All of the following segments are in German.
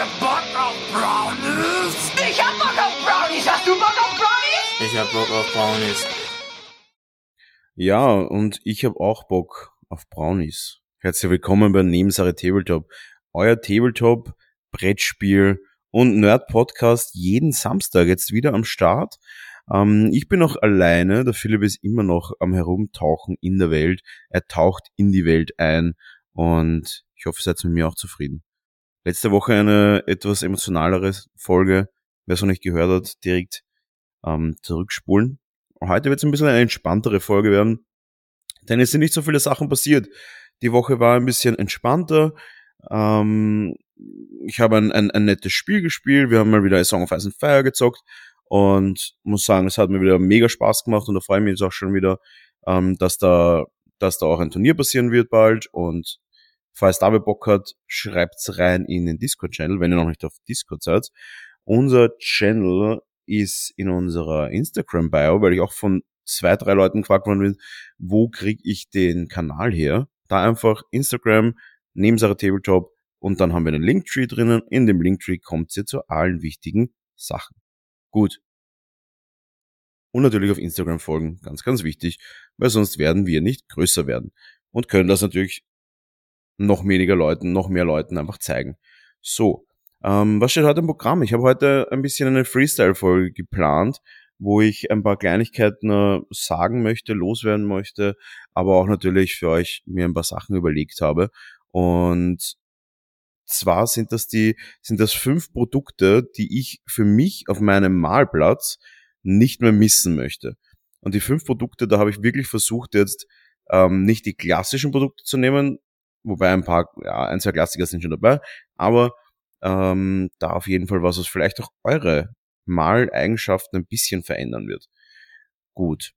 ihr Bock auf Brownies? Ich hab Bock auf Brownies. Hast du Bock auf Brownies? Ich hab Bock auf Brownies. Ja, und ich habe auch Bock auf Brownies. Herzlich willkommen bei Nebensache Tabletop. Euer Tabletop, Brettspiel und Nerd-Podcast jeden Samstag jetzt wieder am Start. Ähm, ich bin noch alleine, der Philipp ist immer noch am Herumtauchen in der Welt. Er taucht in die Welt ein und ich hoffe, ihr seid mit mir auch zufrieden. Letzte Woche eine etwas emotionalere Folge. Wer es noch nicht gehört hat, direkt ähm, zurückspulen. Heute wird es ein bisschen eine entspanntere Folge werden, denn es sind nicht so viele Sachen passiert. Die Woche war ein bisschen entspannter. Ähm, ich habe ein, ein, ein nettes Spiel gespielt. Wir haben mal wieder A Song of Ice and Fire gezockt und muss sagen, es hat mir wieder mega Spaß gemacht und da freue ich mich jetzt auch schon wieder, ähm, dass da, dass da auch ein Turnier passieren wird bald und falls David Bock hat, schreibt's rein in den Discord-Channel, wenn ihr noch nicht auf Discord seid. Unser Channel ist in unserer Instagram-Bio, weil ich auch von zwei, drei Leuten gefragt worden bin, wo kriege ich den Kanal her? Da einfach Instagram, Nebensache Tabletop und dann haben wir einen Linktree drinnen. In dem Linktree kommt ihr zu allen wichtigen Sachen. Gut. Und natürlich auf Instagram folgen, ganz, ganz wichtig, weil sonst werden wir nicht größer werden und können das natürlich noch weniger Leuten, noch mehr Leuten einfach zeigen. So, ähm, was steht heute im Programm? Ich habe heute ein bisschen eine Freestyle-Folge geplant, wo ich ein paar Kleinigkeiten sagen möchte, loswerden möchte, aber auch natürlich für euch mir ein paar Sachen überlegt habe. Und zwar sind das die, sind das fünf Produkte, die ich für mich auf meinem Malplatz nicht mehr missen möchte. Und die fünf Produkte, da habe ich wirklich versucht jetzt ähm, nicht die klassischen Produkte zu nehmen, wobei ein paar, ja, ein, zwei Klassiker sind schon dabei, aber ähm, da auf jeden Fall was, was vielleicht auch eure Maleigenschaften ein bisschen verändern wird. Gut.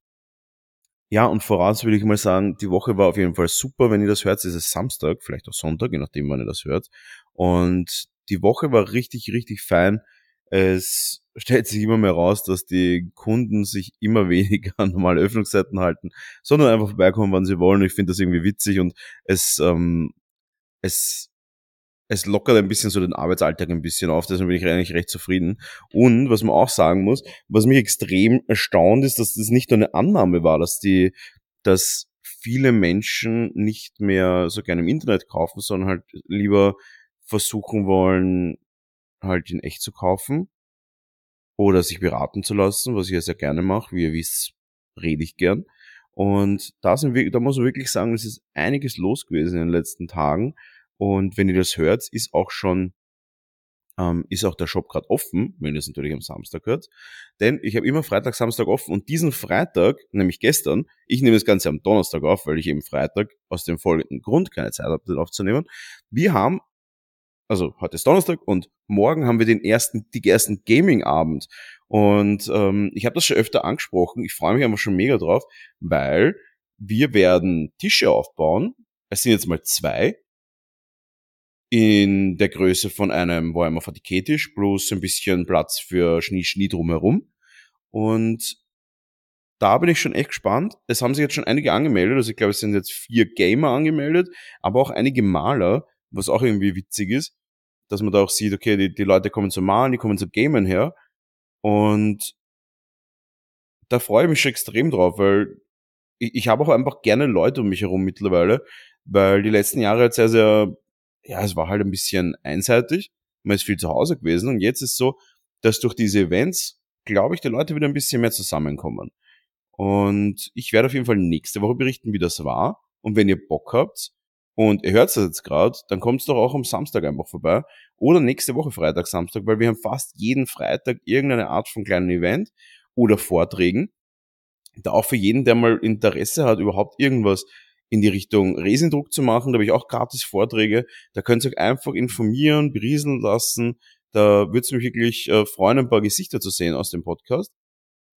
Ja, und voraus würde ich mal sagen, die Woche war auf jeden Fall super. Wenn ihr das hört, ist es Samstag, vielleicht auch Sonntag, je nachdem, wann ihr das hört. Und die Woche war richtig, richtig fein. Es stellt sich immer mehr raus, dass die Kunden sich immer weniger an normale Öffnungszeiten halten, sondern einfach vorbeikommen, wann sie wollen. Ich finde das irgendwie witzig und es, ähm, es es lockert ein bisschen so den Arbeitsalltag ein bisschen auf, deswegen bin ich eigentlich recht zufrieden. Und was man auch sagen muss, was mich extrem erstaunt ist, dass das nicht nur eine Annahme war, dass die, dass viele Menschen nicht mehr so gerne im Internet kaufen, sondern halt lieber versuchen wollen, halt in echt zu kaufen oder sich beraten zu lassen, was ich ja sehr gerne mache. Wie ihr wisst, rede ich gern. Und da, sind wir, da muss man wirklich sagen, es ist einiges los gewesen in den letzten Tagen. Und wenn ihr das hört, ist auch schon ähm, ist auch der Shop gerade offen, wenn ihr es natürlich am Samstag hört. Denn ich habe immer Freitag, Samstag offen und diesen Freitag, nämlich gestern, ich nehme das Ganze am Donnerstag auf, weil ich eben Freitag aus dem folgenden Grund keine Zeit habe, den aufzunehmen. Wir haben, also heute ist Donnerstag und morgen haben wir den ersten, die ersten Gaming-Abend. Und ähm, ich habe das schon öfter angesprochen, ich freue mich einfach schon mega drauf, weil wir werden Tische aufbauen. Es sind jetzt mal zwei, in der Größe von einem Warhammer 40k Tisch plus ein bisschen Platz für Schnee, Schnee drumherum. Und da bin ich schon echt gespannt. Es haben sich jetzt schon einige angemeldet, also ich glaube, es sind jetzt vier Gamer angemeldet, aber auch einige Maler, was auch irgendwie witzig ist, dass man da auch sieht, okay, die, die Leute kommen zum Malen, die kommen zum Gamen her. Und da freue ich mich schon extrem drauf, weil ich, ich habe auch einfach gerne Leute um mich herum mittlerweile, weil die letzten Jahre jetzt sehr, sehr ja, es war halt ein bisschen einseitig. Man ist viel zu Hause gewesen und jetzt ist so, dass durch diese Events, glaube ich, die Leute wieder ein bisschen mehr zusammenkommen. Und ich werde auf jeden Fall nächste Woche berichten, wie das war. Und wenn ihr Bock habt und ihr hört das jetzt gerade, dann kommt doch auch am Samstag einfach vorbei. Oder nächste Woche Freitag, Samstag, weil wir haben fast jeden Freitag irgendeine Art von kleinen Event oder Vorträgen. Da auch für jeden, der mal Interesse hat, überhaupt irgendwas in die Richtung Resendruck zu machen. Da habe ich auch gratis Vorträge. Da könnt ihr euch einfach informieren, berieseln lassen. Da würde es mich wirklich äh, freuen, ein paar Gesichter zu sehen aus dem Podcast.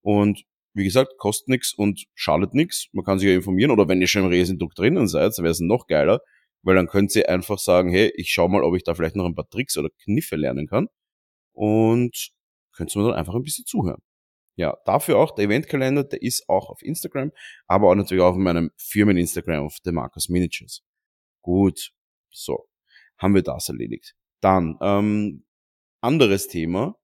Und wie gesagt, kostet nichts und schadet nichts. Man kann sich ja informieren. Oder wenn ihr schon im Resendruck drinnen seid, dann wäre es noch geiler, weil dann könnt ihr einfach sagen, hey, ich schau mal, ob ich da vielleicht noch ein paar Tricks oder Kniffe lernen kann. Und könnt ihr mir dann einfach ein bisschen zuhören. Ja, dafür auch der Eventkalender, der ist auch auf Instagram, aber auch natürlich auch auf meinem Firmen-Instagram auf The Marcus Miniatures. Gut, so, haben wir das erledigt. Dann, ähm, anderes Thema.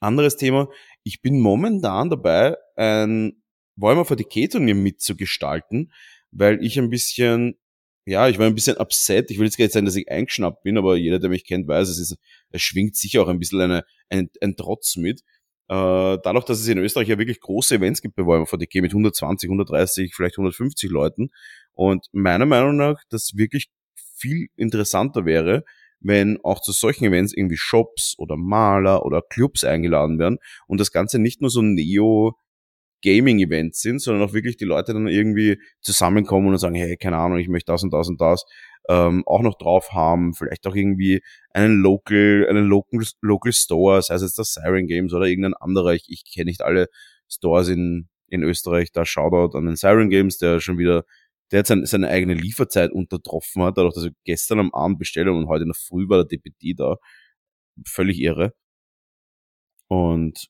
Anderes Thema. Ich bin momentan dabei, ein Warhammer 40k Turnier mitzugestalten, weil ich ein bisschen, ja, ich war ein bisschen upset. Ich will jetzt gar nicht sagen, dass ich eingeschnappt bin, aber jeder, der mich kennt, weiß, es ist, es schwingt sicher auch ein bisschen eine, ein, ein Trotz mit. Äh, dadurch, dass es in Österreich ja wirklich große Events gibt bei Warhammer 40k mit 120, 130, vielleicht 150 Leuten. Und meiner Meinung nach, das wirklich viel interessanter wäre, wenn auch zu solchen Events irgendwie Shops oder Maler oder Clubs eingeladen werden und das Ganze nicht nur so Neo Gaming-Events sind, sondern auch wirklich die Leute dann irgendwie zusammenkommen und sagen, hey, keine Ahnung, ich möchte das und das und das ähm, auch noch drauf haben, vielleicht auch irgendwie einen Local, einen Local, Local Store, sei es jetzt das Siren Games oder irgendein anderer, ich, ich kenne nicht alle Stores in, in Österreich, da Shoutout an den Siren Games, der schon wieder der hat seine, eigene Lieferzeit untertroffen hat, dadurch, dass er gestern am Abend bestellt und heute in der Früh war der DPD da. Völlig irre. Und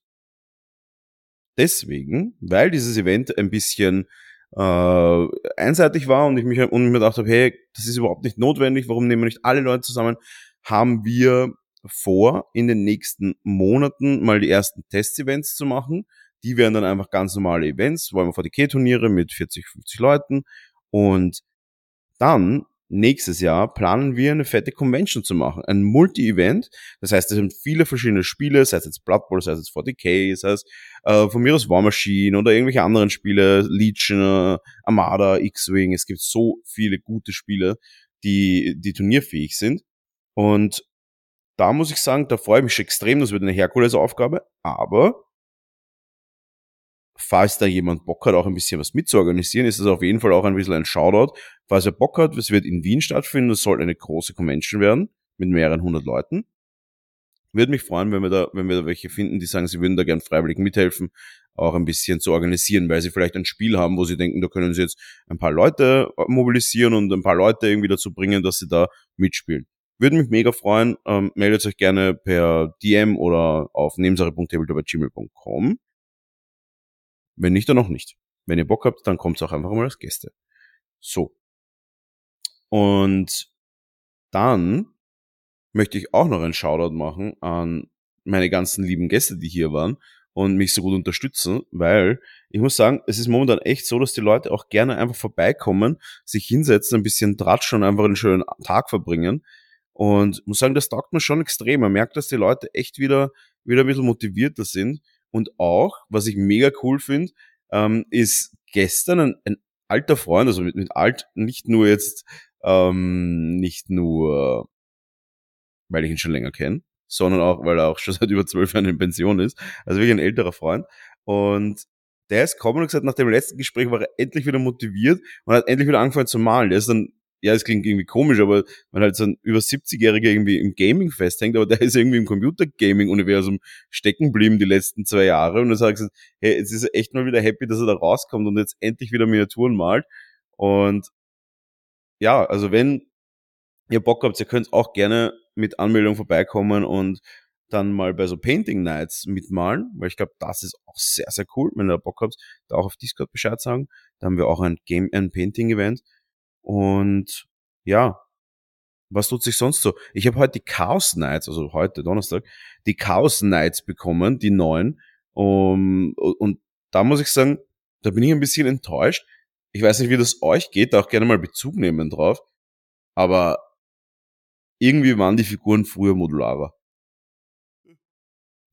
deswegen, weil dieses Event ein bisschen äh, einseitig war und ich mich und mir gedacht habe, hey, das ist überhaupt nicht notwendig, warum nehmen wir nicht alle Leute zusammen, haben wir vor, in den nächsten Monaten mal die ersten Test-Events zu machen. Die wären dann einfach ganz normale Events, wollen wir 40k-Turniere mit 40, 50 Leuten und dann nächstes Jahr planen wir eine fette Convention zu machen. Ein Multi-Event. Das heißt, es sind viele verschiedene Spiele, sei es jetzt Blood Bowl, sei es jetzt 40k, sei es äh, von mir aus War Machine oder irgendwelche anderen Spiele, Legion, äh, Armada, X-Wing. Es gibt so viele gute Spiele, die, die turnierfähig sind. Und da muss ich sagen, da freue ich mich extrem, das wird eine Herkulesaufgabe, aber falls da jemand Bock hat, auch ein bisschen was mitzuorganisieren, ist das auf jeden Fall auch ein bisschen ein Shoutout. Falls er Bock hat, es wird in Wien stattfinden, es soll eine große Convention werden mit mehreren hundert Leuten. Würde mich freuen, wenn wir da, wenn wir da welche finden, die sagen, sie würden da gern freiwillig mithelfen, auch ein bisschen zu organisieren, weil sie vielleicht ein Spiel haben, wo sie denken, da können sie jetzt ein paar Leute mobilisieren und ein paar Leute irgendwie dazu bringen, dass sie da mitspielen. Würde mich mega freuen. Ähm, meldet euch gerne per DM oder auf nebensache.tabletop.gmail.com. Wenn nicht, dann noch nicht. Wenn ihr Bock habt, dann kommt's auch einfach mal als Gäste. So. Und dann möchte ich auch noch einen Shoutout machen an meine ganzen lieben Gäste, die hier waren und mich so gut unterstützen, weil ich muss sagen, es ist momentan echt so, dass die Leute auch gerne einfach vorbeikommen, sich hinsetzen, ein bisschen tratschen und einfach einen schönen Tag verbringen. Und muss sagen, das taugt mir schon extrem. Man merkt, dass die Leute echt wieder, wieder ein bisschen motivierter sind und auch, was ich mega cool finde, ähm, ist gestern ein, ein alter Freund, also mit, mit alt, nicht nur jetzt, ähm, nicht nur, weil ich ihn schon länger kenne, sondern auch, weil er auch schon seit über zwölf Jahren in Pension ist. Also wirklich ein älterer Freund. Und der ist gekommen und gesagt, nach dem letzten Gespräch war er endlich wieder motiviert und hat endlich wieder angefangen zu malen. Der ist dann ja, es klingt irgendwie komisch, aber man halt so ein über 70-Jähriger irgendwie im Gaming festhängt, aber der ist irgendwie im Computer-Gaming-Universum stecken geblieben die letzten zwei Jahre und dann sagt er, hey, jetzt ist er echt mal wieder happy, dass er da rauskommt und jetzt endlich wieder Miniaturen malt und ja, also wenn ihr Bock habt, ihr könnt auch gerne mit Anmeldung vorbeikommen und dann mal bei so Painting Nights mitmalen, weil ich glaube, das ist auch sehr, sehr cool. Wenn ihr Bock habt, da auch auf Discord Bescheid sagen. Da haben wir auch ein Game, ein Painting Event. Und ja, was tut sich sonst so? Ich habe heute die Chaos Nights, also heute Donnerstag, die Chaos Nights bekommen, die neuen. Um, und da muss ich sagen, da bin ich ein bisschen enttäuscht. Ich weiß nicht, wie das euch geht, da auch gerne mal Bezug nehmen drauf. Aber irgendwie waren die Figuren früher modularer.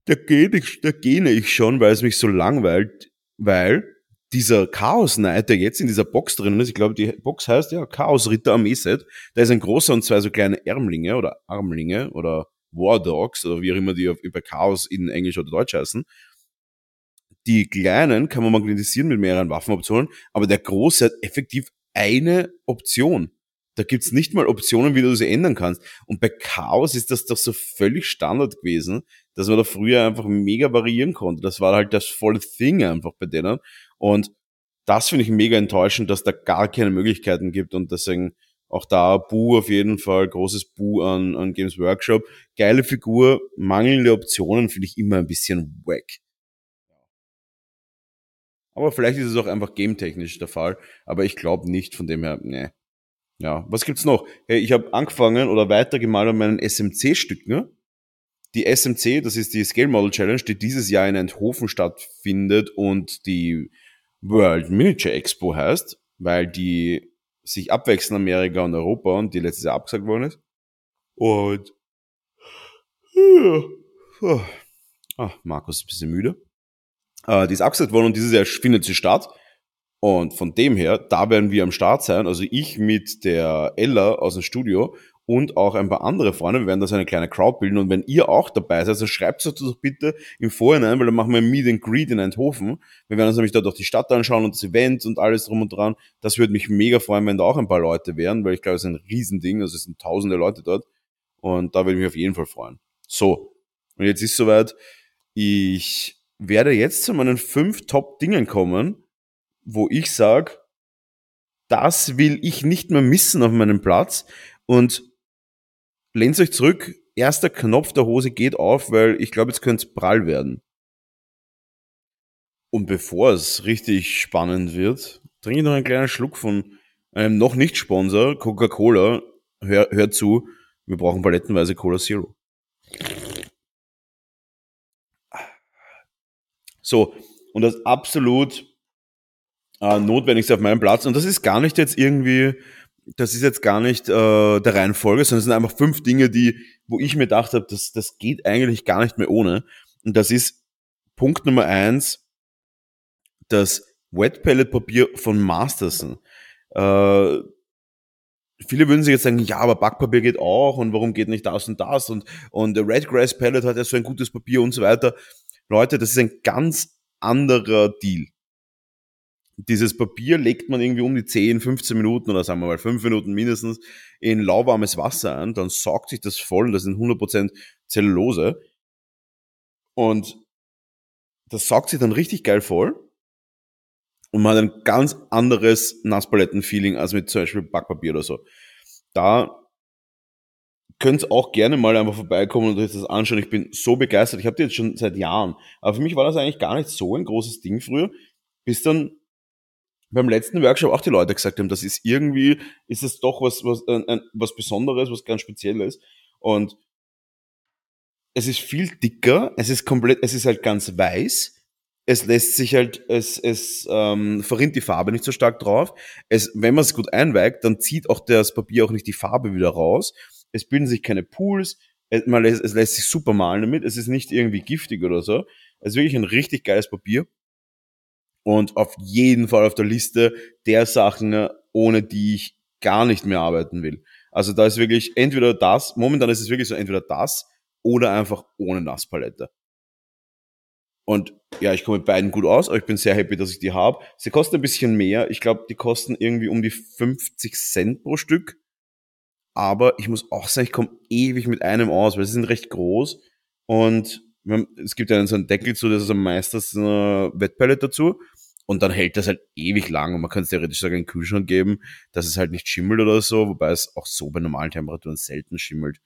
Da gehe ich, da gehe ich schon, weil es mich so langweilt, weil dieser Chaos Knight, der jetzt in dieser Box drin ist, ich glaube, die Box heißt ja Chaos Ritter Armeeset, da ist ein großer und zwei so kleine Ärmlinge oder Armlinge oder War Dogs oder wie auch immer die über Chaos in Englisch oder Deutsch heißen. Die kleinen kann man magnetisieren mit mehreren Waffenoptionen, aber der große hat effektiv eine Option. Da gibt's nicht mal Optionen, wie du sie ändern kannst. Und bei Chaos ist das doch so völlig Standard gewesen, dass man da früher einfach mega variieren konnte. Das war halt das volle Thing einfach bei denen. Und das finde ich mega enttäuschend, dass da gar keine Möglichkeiten gibt und deswegen auch da Bu auf jeden Fall, großes Bu an, an Games Workshop. Geile Figur, mangelnde Optionen finde ich immer ein bisschen wack. Aber vielleicht ist es auch einfach gametechnisch der Fall, aber ich glaube nicht, von dem her, ne. Ja, was gibt's noch? Hey, ich habe angefangen oder weitergemalt an meinen SMC-Stücken. die SMC, das ist die Scale Model Challenge, die dieses Jahr in Eindhoven stattfindet und die World Miniature Expo heißt, weil die sich abwechseln Amerika und Europa und die letztes Jahr abgesagt worden ist. Und ah, Markus ist ein bisschen müde. Äh, die ist abgesagt worden und dieses Jahr findet sie statt. Und von dem her, da werden wir am Start sein. Also ich mit der Ella aus dem Studio und auch ein paar andere Freunde. Wir werden da so eine kleine Crowd bilden. Und wenn ihr auch dabei seid, also schreibt es doch bitte im Vorhinein, weil dann machen wir ein Meet and Greet in Eindhoven. Wir werden uns nämlich dort auch die Stadt anschauen und das Event und alles drum und dran. Das würde mich mega freuen, wenn da auch ein paar Leute wären, weil ich glaube, es ist ein Riesending. Also es sind tausende Leute dort. Und da würde ich mich auf jeden Fall freuen. So. Und jetzt ist soweit. Ich werde jetzt zu meinen fünf Top-Dingen kommen wo ich sage, das will ich nicht mehr missen auf meinem Platz und lehnt euch zurück, erster Knopf der Hose geht auf, weil ich glaube, jetzt könnte es prall werden. Und bevor es richtig spannend wird, trinke ich noch einen kleinen Schluck von einem noch nicht Sponsor, Coca-Cola. Hör, hör zu, wir brauchen palettenweise Cola Zero. So, und das absolut äh, Notwendigste auf meinem Platz. Und das ist gar nicht jetzt irgendwie, das ist jetzt gar nicht äh, der Reihenfolge, sondern es sind einfach fünf Dinge, die, wo ich mir gedacht habe, das, das geht eigentlich gar nicht mehr ohne. Und das ist Punkt Nummer eins, das Wet Pellet Papier von Masterson. Äh, viele würden sich jetzt sagen, ja, aber Backpapier geht auch und warum geht nicht das und das und, und der Redgrass Pellet hat ja so ein gutes Papier und so weiter. Leute, das ist ein ganz anderer Deal dieses Papier legt man irgendwie um die 10, 15 Minuten oder sagen wir mal 5 Minuten mindestens in lauwarmes Wasser an, dann saugt sich das voll und das sind 100% Zellulose. Und das saugt sich dann richtig geil voll. Und man hat ein ganz anderes Nasspaletten-Feeling als mit zum Beispiel Backpapier oder so. Da könnt auch gerne mal einfach vorbeikommen und euch das anschauen. Ich bin so begeistert. Ich habe die jetzt schon seit Jahren. Aber für mich war das eigentlich gar nicht so ein großes Ding früher, bis dann beim letzten Workshop auch die Leute gesagt haben, das ist irgendwie, ist es doch was, was, äh, was Besonderes, was ganz Spezielles. Und es ist viel dicker, es ist komplett, es ist halt ganz weiß. Es lässt sich halt, es, es ähm, verrinnt die Farbe nicht so stark drauf. Es, wenn man es gut einweigt, dann zieht auch das Papier auch nicht die Farbe wieder raus. Es bilden sich keine Pools. Es, man lässt, es lässt sich super malen damit. Es ist nicht irgendwie giftig oder so. Es ist wirklich ein richtig geiles Papier und auf jeden Fall auf der Liste der Sachen, ohne die ich gar nicht mehr arbeiten will. Also da ist wirklich entweder das, momentan ist es wirklich so entweder das oder einfach ohne Nasspalette. Und ja, ich komme mit beiden gut aus, aber ich bin sehr happy, dass ich die habe. Sie kosten ein bisschen mehr. Ich glaube, die kosten irgendwie um die 50 Cent pro Stück. Aber ich muss auch sagen, ich komme ewig mit einem aus, weil sie sind recht groß. Und es gibt ja so einen Deckel zu, das ist am meisten eine Wettpellet dazu. Und dann hält das halt ewig lang und man kann es theoretisch sogar in den Kühlschrank geben, dass es halt nicht schimmelt oder so, wobei es auch so bei normalen Temperaturen selten schimmelt.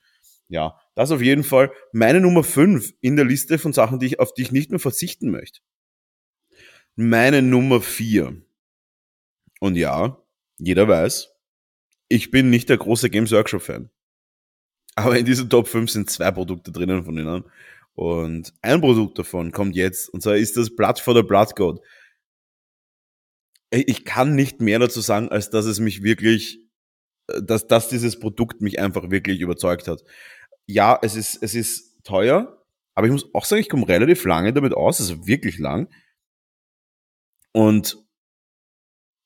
Ja, das auf jeden Fall meine Nummer 5 in der Liste von Sachen, die ich, auf die ich nicht mehr verzichten möchte. Meine Nummer 4. Und ja, jeder weiß, ich bin nicht der große Games Workshop Fan. Aber in dieser Top 5 sind zwei Produkte drinnen von ihnen. Und ein Produkt davon kommt jetzt, und zwar ist das Blood for the Blood God ich kann nicht mehr dazu sagen, als dass es mich wirklich, äh, dass, dass dieses Produkt mich einfach wirklich überzeugt hat. Ja, es ist, es ist teuer, aber ich muss auch sagen, ich komme relativ lange damit aus, also wirklich lang. Und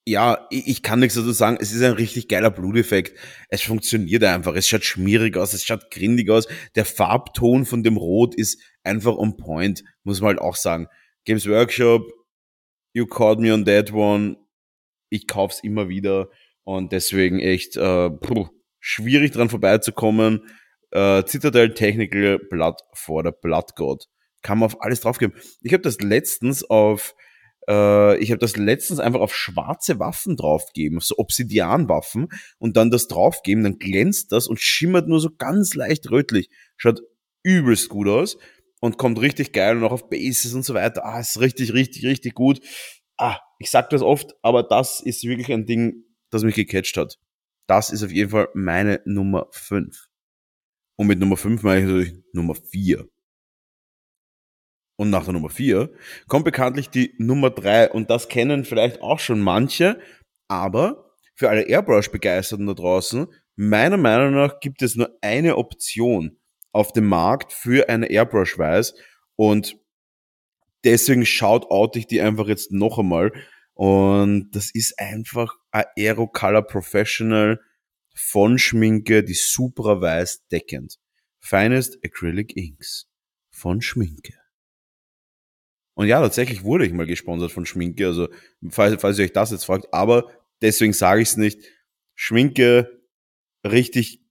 ja, ich kann nichts dazu sagen. Es ist ein richtig geiler Bluteffekt. Es funktioniert einfach. Es schaut schmierig aus. Es schaut grindig aus. Der Farbton von dem Rot ist einfach on point, muss man halt auch sagen. Games Workshop You Caught Me on That One. Ich kauf's immer wieder und deswegen echt äh, puh, schwierig dran vorbeizukommen. Äh, Citadel Technical Blood for the Blood God. Kann man auf alles draufgeben. Ich habe das letztens auf äh, ich habe das letztens einfach auf schwarze Waffen draufgegeben, auf so Obsidianwaffen und dann das draufgeben, dann glänzt das und schimmert nur so ganz leicht rötlich. Schaut übelst gut aus und kommt richtig geil und auch auf Bases und so weiter. Ah, ist richtig, richtig, richtig gut. Ah, ich sag das oft, aber das ist wirklich ein Ding, das mich gecatcht hat. Das ist auf jeden Fall meine Nummer 5. Und mit Nummer 5 meine ich natürlich Nummer 4. Und nach der Nummer 4 kommt bekanntlich die Nummer 3 und das kennen vielleicht auch schon manche, aber für alle Airbrush-Begeisterten da draußen, meiner Meinung nach gibt es nur eine Option auf dem Markt für eine Airbrush-Weiß und deswegen schaut out ich die einfach jetzt noch einmal und das ist einfach Aero Color Professional von Schminke, die Supra Weiß deckend. Finest Acrylic Inks von Schminke. Und ja, tatsächlich wurde ich mal gesponsert von Schminke, also falls, falls ihr euch das jetzt fragt, aber deswegen sage ich es nicht. Schminke, richtig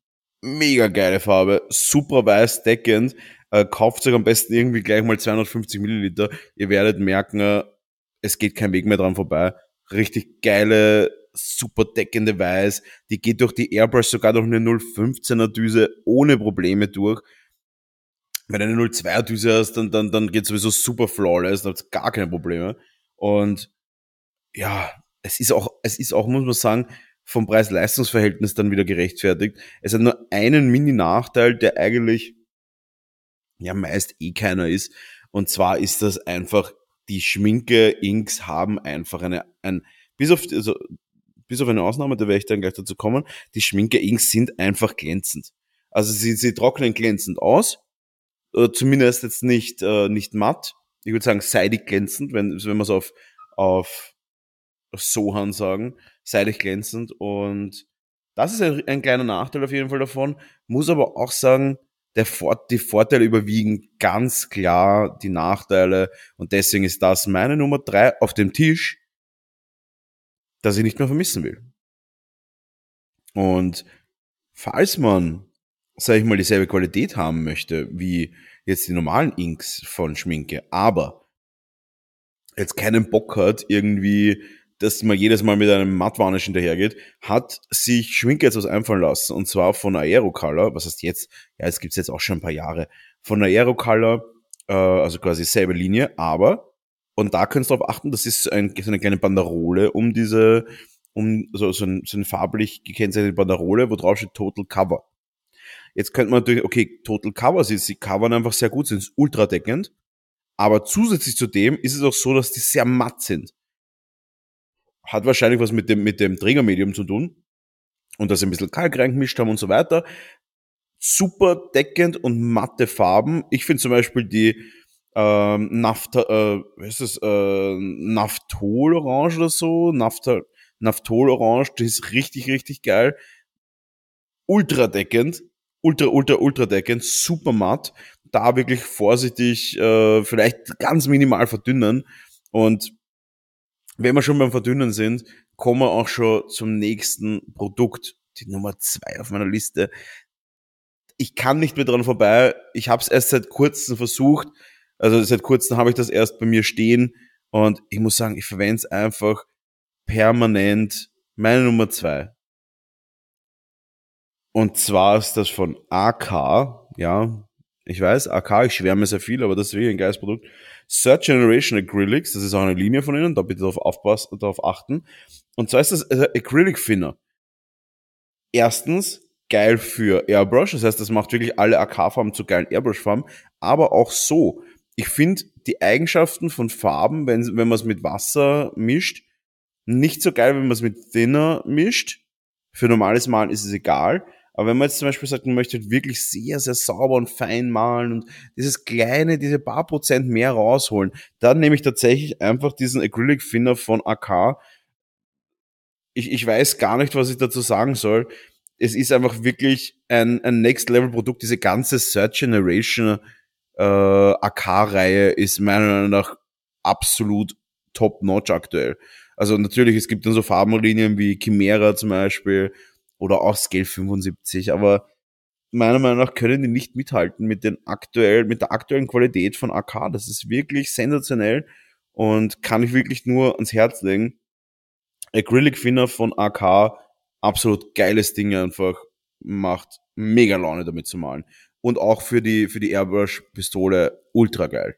mega geile Farbe, super weiß deckend. Äh, kauft euch am besten irgendwie gleich mal 250 Milliliter. Ihr werdet merken, äh, es geht kein Weg mehr dran vorbei. Richtig geile, super deckende Weiß. Die geht durch die Airbrush sogar durch eine 015er Düse ohne Probleme durch. Wenn du eine 02er Düse hast, dann, dann, dann geht sowieso super flawless, dann habt gar keine Probleme. Und ja, es ist auch, es ist auch, muss man sagen, vom Preis-Leistungs-Verhältnis dann wieder gerechtfertigt. Es hat nur einen Mini-Nachteil, der eigentlich ja meist eh keiner ist. Und zwar ist das einfach, die Schminke-Inks haben einfach eine, ein, bis auf, also, bis auf eine Ausnahme, da werde ich dann gleich dazu kommen, die Schminke-Inks sind einfach glänzend. Also sie, sie trocknen glänzend aus, äh, zumindest jetzt nicht, äh, nicht matt. Ich würde sagen seidig glänzend, wenn, wenn man es auf, auf, auf Sohan sagen, seidig glänzend und das ist ein, ein kleiner Nachteil auf jeden Fall davon. Muss aber auch sagen, der Vor die Vorteile überwiegen ganz klar die Nachteile und deswegen ist das meine Nummer drei auf dem Tisch, dass ich nicht mehr vermissen will. Und falls man, sag ich mal, dieselbe Qualität haben möchte wie jetzt die normalen Inks von Schminke, aber jetzt keinen Bock hat, irgendwie dass man jedes Mal mit einem Mattvarnish hinterhergeht, hat sich Schminke jetzt was einfallen lassen. Und zwar von Aerocolor, was heißt jetzt? Ja, es gibt's jetzt auch schon ein paar Jahre. Von Aerocolor, äh, also quasi selbe Linie, aber, und da könnt ihr darauf achten, das ist ein, so eine kleine Banderole um diese, um so, so, ein, so eine farblich gekennzeichnete Banderole, wo drauf steht Total Cover. Jetzt könnte man natürlich, okay, Total Cover, sie, sie covern einfach sehr gut, sind ultra deckend. Aber zusätzlich zu dem ist es auch so, dass die sehr matt sind hat wahrscheinlich was mit dem, mit dem Trägermedium zu tun. Und dass sie ein bisschen Kalk reingemischt haben und so weiter. Super deckend und matte Farben. Ich finde zum Beispiel die ähm, Nafta, äh, was ist das, äh, Naftol-Orange oder so, Nafta, Naftol-Orange, die ist richtig, richtig geil. Ultra deckend, ultra, ultra, ultra deckend, super matt. Da wirklich vorsichtig, äh, vielleicht ganz minimal verdünnen. Und wenn wir schon beim Verdünnen sind, kommen wir auch schon zum nächsten Produkt, die Nummer zwei auf meiner Liste. Ich kann nicht mehr dran vorbei. Ich habe es erst seit kurzem versucht. Also seit kurzem habe ich das erst bei mir stehen und ich muss sagen, ich verwende es einfach permanent. Meine Nummer zwei. Und zwar ist das von AK, ja, ich weiß, AK, ich schwärme sehr viel, aber das ist wirklich ein geiles Produkt. Third Generation Acrylics, das ist auch eine Linie von ihnen, da bitte darauf aufpassen, darauf achten. Und zwar ist das äh, Acrylic Thinner. Erstens, geil für Airbrush, das heißt, das macht wirklich alle AK-Farben zu geilen Airbrush-Farben, aber auch so. Ich finde die Eigenschaften von Farben, wenn, wenn man es mit Wasser mischt, nicht so geil, wenn man es mit Thinner mischt. Für normales Malen ist es egal. Aber wenn man jetzt zum Beispiel sagt, man möchte wirklich sehr, sehr sauber und fein malen und dieses kleine, diese paar Prozent mehr rausholen, dann nehme ich tatsächlich einfach diesen Acrylic Thinner von AK. Ich, ich weiß gar nicht, was ich dazu sagen soll. Es ist einfach wirklich ein, ein Next-Level-Produkt. Diese ganze Third Generation äh, AK-Reihe ist meiner Meinung nach absolut top-notch aktuell. Also natürlich, es gibt dann so Farbenlinien wie Chimera zum Beispiel oder auch Scale 75, aber meiner Meinung nach können die nicht mithalten mit den aktuell, mit der aktuellen Qualität von AK. Das ist wirklich sensationell und kann ich wirklich nur ans Herz legen. Acrylic Thinner von AK, absolut geiles Ding einfach, macht mega Laune damit zu malen. Und auch für die, für die Airbrush-Pistole ultra geil.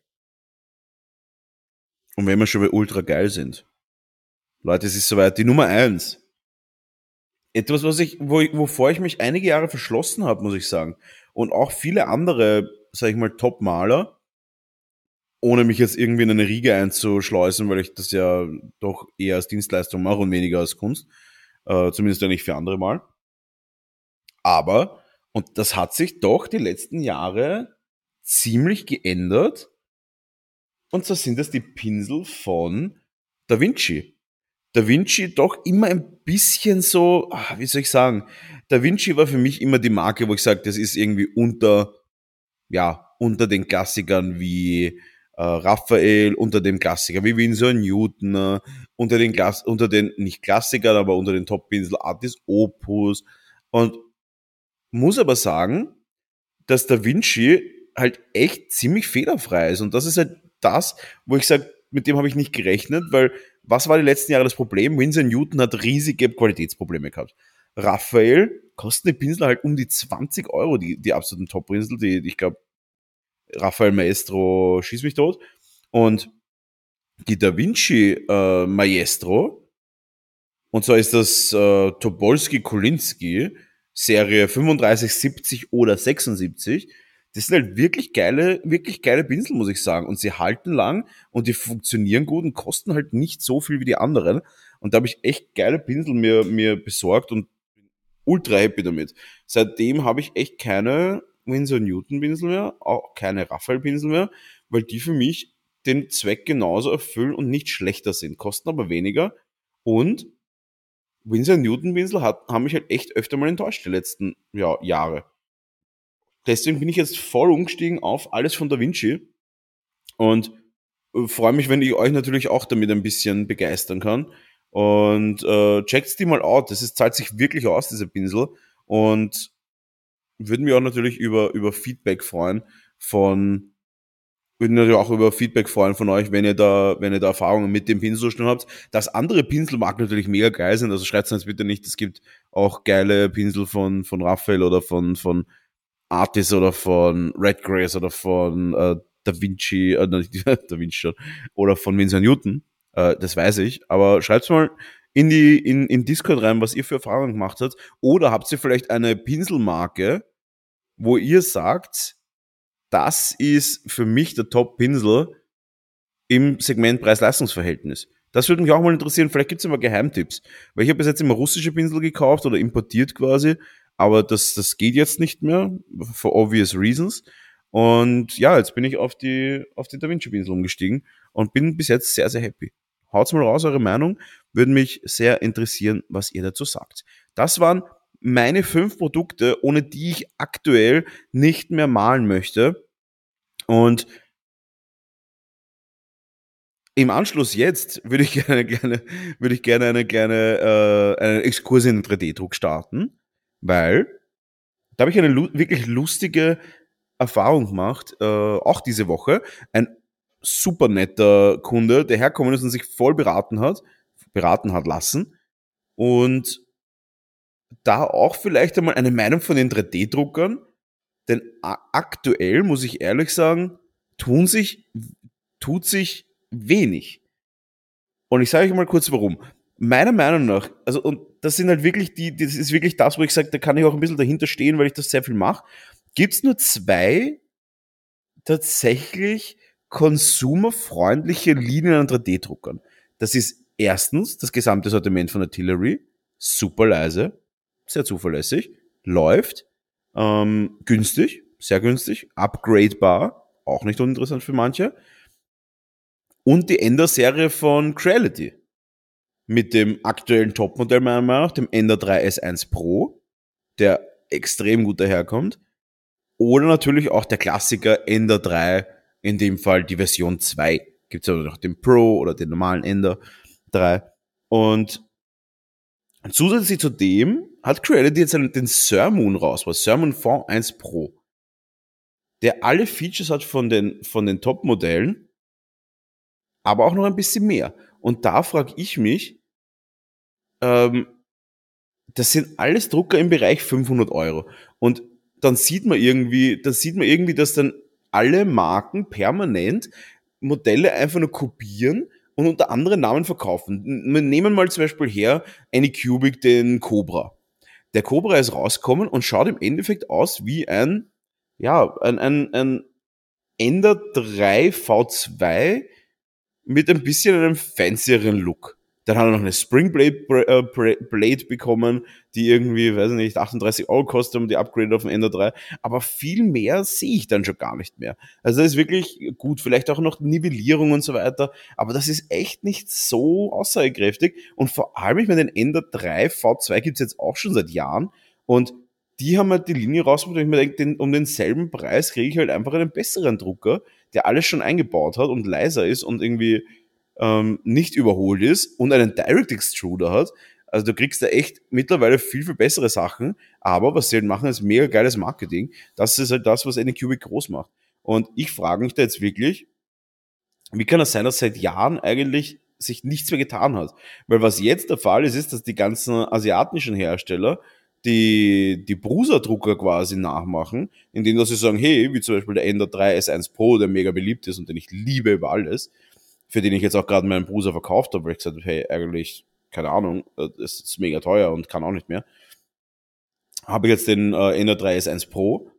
Und wenn wir schon bei ultra geil sind. Leute, es ist soweit. Die Nummer eins etwas, was ich, wo, wovor ich mich einige Jahre verschlossen habe, muss ich sagen. und auch viele andere, sag ich mal, Top-Maler, ohne mich jetzt irgendwie in eine Riege einzuschleusen, weil ich das ja doch eher als Dienstleistung mache und weniger als Kunst. Äh, zumindest ja nicht für andere mal. Aber, und das hat sich doch die letzten Jahre ziemlich geändert. Und zwar sind das die Pinsel von Da Vinci. Da Vinci doch immer ein bisschen so, ah, wie soll ich sagen, Da Vinci war für mich immer die Marke, wo ich sage, das ist irgendwie unter, ja, unter den Klassikern wie äh, Raphael, unter dem Klassiker wie Winsor Newton, äh, unter den Klass unter den, nicht Klassikern, aber unter den Top-Pinsel Artis Opus. Und muss aber sagen, dass Da Vinci halt echt ziemlich fehlerfrei ist. Und das ist halt das, wo ich sage, mit dem habe ich nicht gerechnet, weil was war die letzten Jahre das Problem? Winsor Newton hat riesige Qualitätsprobleme gehabt. Raphael kosten die Pinsel halt um die 20 Euro, die, die absoluten Top-Pinsel, die, die ich glaube, Raphael Maestro schieß mich tot. Und die Da Vinci äh, Maestro, und zwar ist das äh, Tobolski-Kolinski, Serie 35, 70 oder 76, das sind halt wirklich geile, wirklich geile Pinsel, muss ich sagen. Und sie halten lang und die funktionieren gut und kosten halt nicht so viel wie die anderen. Und da habe ich echt geile Pinsel mir, mir besorgt und ultra happy damit. Seitdem habe ich echt keine Winsor Newton Pinsel mehr, auch keine Raphael Pinsel mehr, weil die für mich den Zweck genauso erfüllen und nicht schlechter sind, kosten aber weniger und Winsor Newton Pinsel hat, haben mich halt echt öfter mal enttäuscht die letzten ja, Jahre deswegen bin ich jetzt voll umgestiegen auf alles von Da Vinci und äh, freue mich, wenn ich euch natürlich auch damit ein bisschen begeistern kann. Und äh, checkt die mal out. Das ist, zahlt sich wirklich aus, diese Pinsel. Und würde mich auch natürlich über, über Feedback freuen von, würde natürlich auch über Feedback freuen von euch, wenn ihr da, wenn ihr da Erfahrungen mit dem Pinsel schon habt. Das andere Pinsel mag natürlich mega geil sein, also schreibt es uns bitte nicht, es gibt auch geile Pinsel von, von Raphael oder von, von Artis oder von Redgrace oder von äh, Da Vinci, äh, Da Vinci schon, oder von Winsor Newton, äh, das weiß ich, aber schreibt's mal in die in, in Discord rein, was ihr für Erfahrungen gemacht habt, oder habt ihr vielleicht eine Pinselmarke, wo ihr sagt, das ist für mich der Top-Pinsel im Segment Preis-Leistungs-Verhältnis. Das würde mich auch mal interessieren. Vielleicht gibt es immer Geheimtipps. Weil ich habe bis jetzt immer russische Pinsel gekauft oder importiert quasi aber das, das geht jetzt nicht mehr, for obvious reasons. Und ja, jetzt bin ich auf die, auf die Da Vinci Pinsel umgestiegen und bin bis jetzt sehr, sehr happy. Haut's mal raus, eure Meinung. Würde mich sehr interessieren, was ihr dazu sagt. Das waren meine fünf Produkte, ohne die ich aktuell nicht mehr malen möchte. Und im Anschluss jetzt würde ich gerne, gerne, würde ich gerne eine kleine äh, einen Exkurs in den 3D-Druck starten weil da habe ich eine lu wirklich lustige Erfahrung gemacht, äh, auch diese Woche. Ein super netter Kunde, der herkommen ist und sich voll beraten hat, beraten hat lassen und da auch vielleicht einmal eine Meinung von den 3D-Druckern, denn aktuell muss ich ehrlich sagen, tun sich, tut sich wenig. Und ich sage euch mal kurz warum meiner Meinung nach, also und das sind halt wirklich die, das ist wirklich das, wo ich sage, da kann ich auch ein bisschen dahinter stehen, weil ich das sehr viel mache. Gibt es nur zwei tatsächlich konsumerfreundliche Linien an 3D-Druckern. Das ist erstens das gesamte Sortiment von Artillery, super leise, sehr zuverlässig, läuft, ähm, günstig, sehr günstig, upgradebar, auch nicht uninteressant für manche. Und die Ender-Serie von Creality mit dem aktuellen Topmodell meiner Meinung nach, dem Ender 3 S1 Pro, der extrem gut daherkommt. Oder natürlich auch der Klassiker Ender 3, in dem Fall die Version 2. Gibt es aber noch den Pro oder den normalen Ender 3. Und zusätzlich zu dem hat Creality jetzt den Sermon raus, was Sermon V1 Pro, der alle Features hat von den, von den Top-Modellen, aber auch noch ein bisschen mehr. Und da frage ich mich, ähm, das sind alles Drucker im Bereich 500 Euro. Und dann sieht man irgendwie, dann sieht man irgendwie, dass dann alle Marken permanent Modelle einfach nur kopieren und unter anderen Namen verkaufen. Wir nehmen mal zum Beispiel her Anycubic den Cobra. Der Cobra ist rausgekommen und schaut im Endeffekt aus wie ein ja, ein, ein, ein Ender 3 V2 mit ein bisschen einem fancieren Look. Dann hat er noch eine Springblade äh, Blade bekommen, die irgendwie, weiß nicht, 38 Euro kostet um die Upgrade auf den Ender 3. Aber viel mehr sehe ich dann schon gar nicht mehr. Also das ist wirklich gut. Vielleicht auch noch Nivellierung und so weiter. Aber das ist echt nicht so aussagekräftig. Und vor allem, ich meine, den Ender 3 V2 gibt's jetzt auch schon seit Jahren. Und die haben halt die Linie rausgebracht und ich mir denke, den, um denselben Preis kriege ich halt einfach einen besseren Drucker, der alles schon eingebaut hat und leiser ist und irgendwie ähm, nicht überholt ist und einen Direct Extruder hat. Also du kriegst da echt mittlerweile viel, viel bessere Sachen, aber was sie halt machen, ist mega geiles Marketing. Das ist halt das, was Anycubic groß macht. Und ich frage mich da jetzt wirklich, wie kann es sein, dass seit Jahren eigentlich sich nichts mehr getan hat? Weil was jetzt der Fall ist, ist, dass die ganzen asiatischen Hersteller die, die Brusa-Drucker quasi nachmachen, indem sie sagen, hey, wie zum Beispiel der Ender 3 S1 Pro, der mega beliebt ist und den ich liebe über alles, für den ich jetzt auch gerade meinen Brusa verkauft habe, weil ich gesagt habe, hey, eigentlich, keine Ahnung, das ist mega teuer und kann auch nicht mehr. Habe ich jetzt den äh, Ender 3 S1 Pro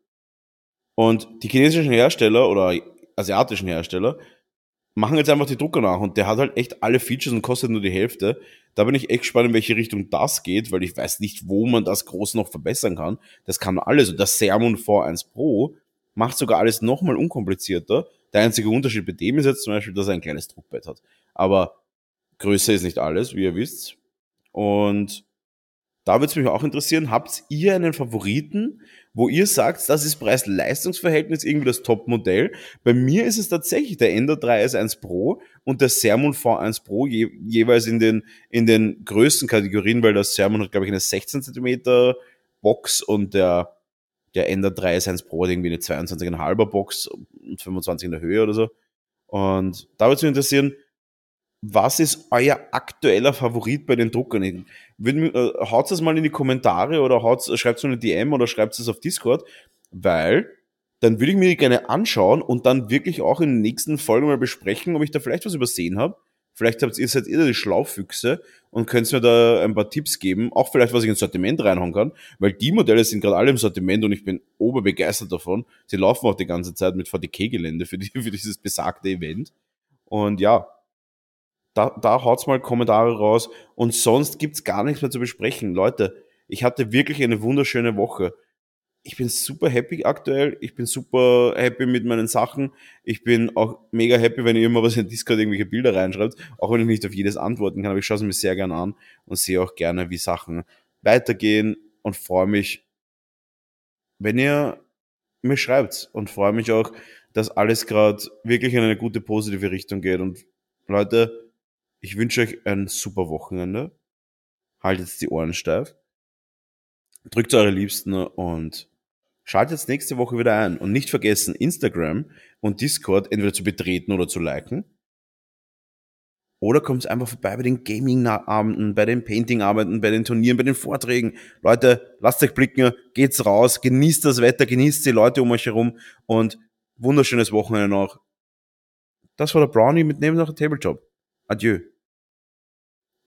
und die chinesischen Hersteller oder asiatischen Hersteller machen jetzt einfach die Drucker nach und der hat halt echt alle Features und kostet nur die Hälfte. Da bin ich echt gespannt, in welche Richtung das geht, weil ich weiß nicht, wo man das groß noch verbessern kann. Das kann alles. Und das Sermon V1 Pro macht sogar alles nochmal unkomplizierter. Der einzige Unterschied bei dem ist jetzt zum Beispiel, dass er ein kleines Druckbett hat. Aber Größe ist nicht alles, wie ihr wisst. Und da würde es mich auch interessieren, habt ihr einen Favoriten, wo ihr sagt, das ist Preis-Leistungs-Verhältnis irgendwie das Top-Modell? Bei mir ist es tatsächlich der Ender 3S1 Pro und der Sermon V1 Pro je, jeweils in den, in den größten Kategorien, weil das Sermon hat, glaube ich, eine 16 cm Box und der, der Ender 3S1 Pro hat irgendwie eine 22,5er Box und 25 in der Höhe oder so. Und da würde es mich interessieren, was ist euer aktueller Favorit bei den Druckern? Äh, haut es mal in die Kommentare oder schreibt es eine DM oder schreibt es auf Discord, weil dann würde ich mir die gerne anschauen und dann wirklich auch in den nächsten Folgen mal besprechen, ob ich da vielleicht was übersehen habe. Vielleicht habt ihr, seid ihr die Schlaufüchse und könnt mir da ein paar Tipps geben, auch vielleicht, was ich ins Sortiment reinhauen kann, weil die Modelle sind gerade alle im Sortiment und ich bin oberbegeistert davon. Sie laufen auch die ganze Zeit mit VDK-Gelände für, die, für dieses besagte Event. Und ja, da, da haut's mal Kommentare raus. Und sonst gibt's gar nichts mehr zu besprechen. Leute, ich hatte wirklich eine wunderschöne Woche. Ich bin super happy aktuell. Ich bin super happy mit meinen Sachen. Ich bin auch mega happy, wenn ihr immer was in Discord irgendwelche Bilder reinschreibt. Auch wenn ich nicht auf jedes antworten kann, aber ich schaue es mir sehr gerne an und sehe auch gerne, wie Sachen weitergehen und freue mich, wenn ihr mir schreibt und freue mich auch, dass alles gerade wirklich in eine gute positive Richtung geht. Und Leute, ich wünsche euch ein super Wochenende. Haltet die Ohren steif. Drückt eure Liebsten und schaltet nächste Woche wieder ein. Und nicht vergessen, Instagram und Discord entweder zu betreten oder zu liken. Oder kommt einfach vorbei bei den Gaming-Abenden, bei den Painting-Abenden, bei den Turnieren, bei den Vorträgen. Leute, lasst euch blicken, geht's raus, genießt das Wetter, genießt die Leute um euch herum und wunderschönes Wochenende noch. Das war der Brownie mit Neben nach Tabletop. Adieu.